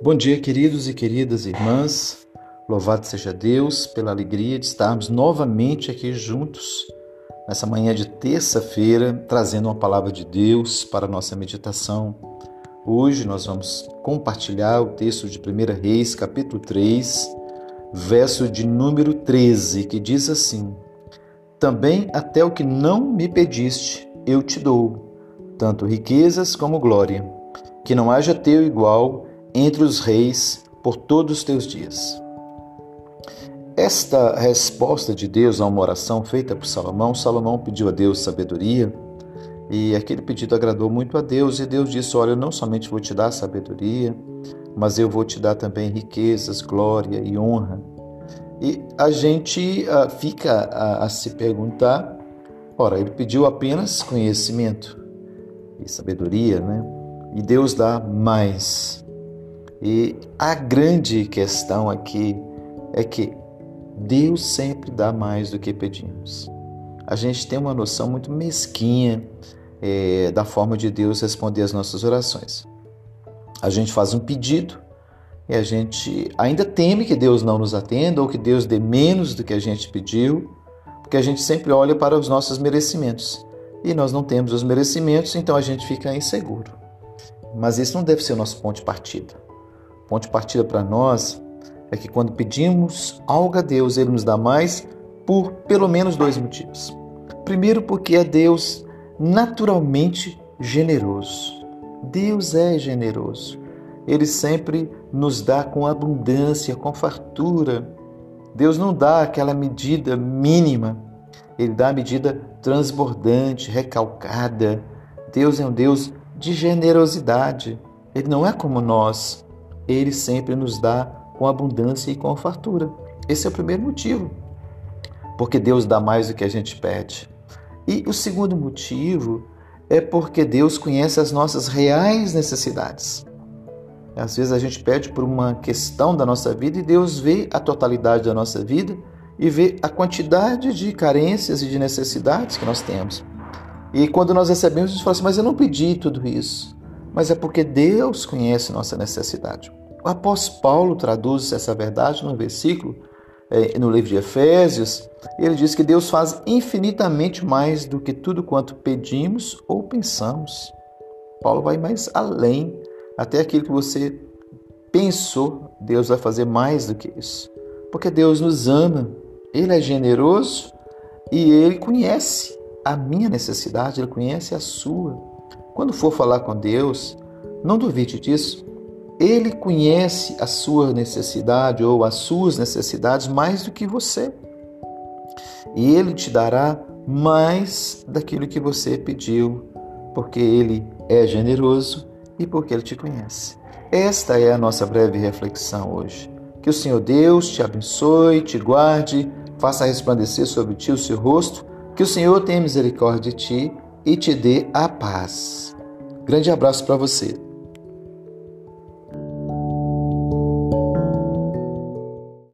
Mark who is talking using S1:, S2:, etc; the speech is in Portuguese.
S1: Bom dia, queridos e queridas irmãs. Louvado seja Deus pela alegria de estarmos novamente aqui juntos nessa manhã de terça-feira, trazendo uma palavra de Deus para a nossa meditação. Hoje nós vamos compartilhar o texto de 1 Reis, capítulo 3, verso de número 13, que diz assim: Também até o que não me pediste, eu te dou, tanto riquezas como glória, que não haja teu igual entre os reis por todos os teus dias. Esta resposta de Deus a uma oração feita por Salomão, Salomão pediu a Deus sabedoria e aquele pedido agradou muito a Deus e Deus disse: Olha, eu não somente vou te dar sabedoria, mas eu vou te dar também riquezas, glória e honra. E a gente uh, fica a, a se perguntar: ora, ele pediu apenas conhecimento e sabedoria, né? E Deus dá mais. E a grande questão aqui é que Deus sempre dá mais do que pedimos. A gente tem uma noção muito mesquinha é, da forma de Deus responder às nossas orações. A gente faz um pedido e a gente ainda teme que Deus não nos atenda ou que Deus dê menos do que a gente pediu, porque a gente sempre olha para os nossos merecimentos e nós não temos os merecimentos, então a gente fica inseguro. Mas esse não deve ser o nosso ponto de partida. Ponto de partida para nós é que quando pedimos algo a Deus, Ele nos dá mais por pelo menos dois motivos. Primeiro, porque é Deus naturalmente generoso. Deus é generoso. Ele sempre nos dá com abundância, com fartura. Deus não dá aquela medida mínima, ele dá a medida transbordante, recalcada. Deus é um Deus de generosidade. Ele não é como nós ele sempre nos dá com abundância e com fartura. Esse é o primeiro motivo, porque Deus dá mais do que a gente pede. E o segundo motivo é porque Deus conhece as nossas reais necessidades. Às vezes a gente pede por uma questão da nossa vida e Deus vê a totalidade da nossa vida e vê a quantidade de carências e de necessidades que nós temos. E quando nós recebemos, a gente fala assim: Mas eu não pedi tudo isso. Mas é porque Deus conhece nossa necessidade. O apóstolo Paulo traduz essa verdade no versículo, é, no livro de Efésios. Ele diz que Deus faz infinitamente mais do que tudo quanto pedimos ou pensamos. Paulo vai mais além, até aquilo que você pensou, Deus vai fazer mais do que isso. Porque Deus nos ama, Ele é generoso e Ele conhece a minha necessidade, Ele conhece a sua. Quando for falar com Deus, não duvide disso, ele conhece a sua necessidade ou as suas necessidades mais do que você. E ele te dará mais daquilo que você pediu, porque ele é generoso e porque ele te conhece. Esta é a nossa breve reflexão hoje. Que o Senhor Deus te abençoe, te guarde, faça resplandecer sobre ti o seu rosto, que o Senhor tenha misericórdia de ti e te dê a paz. Grande abraço para você.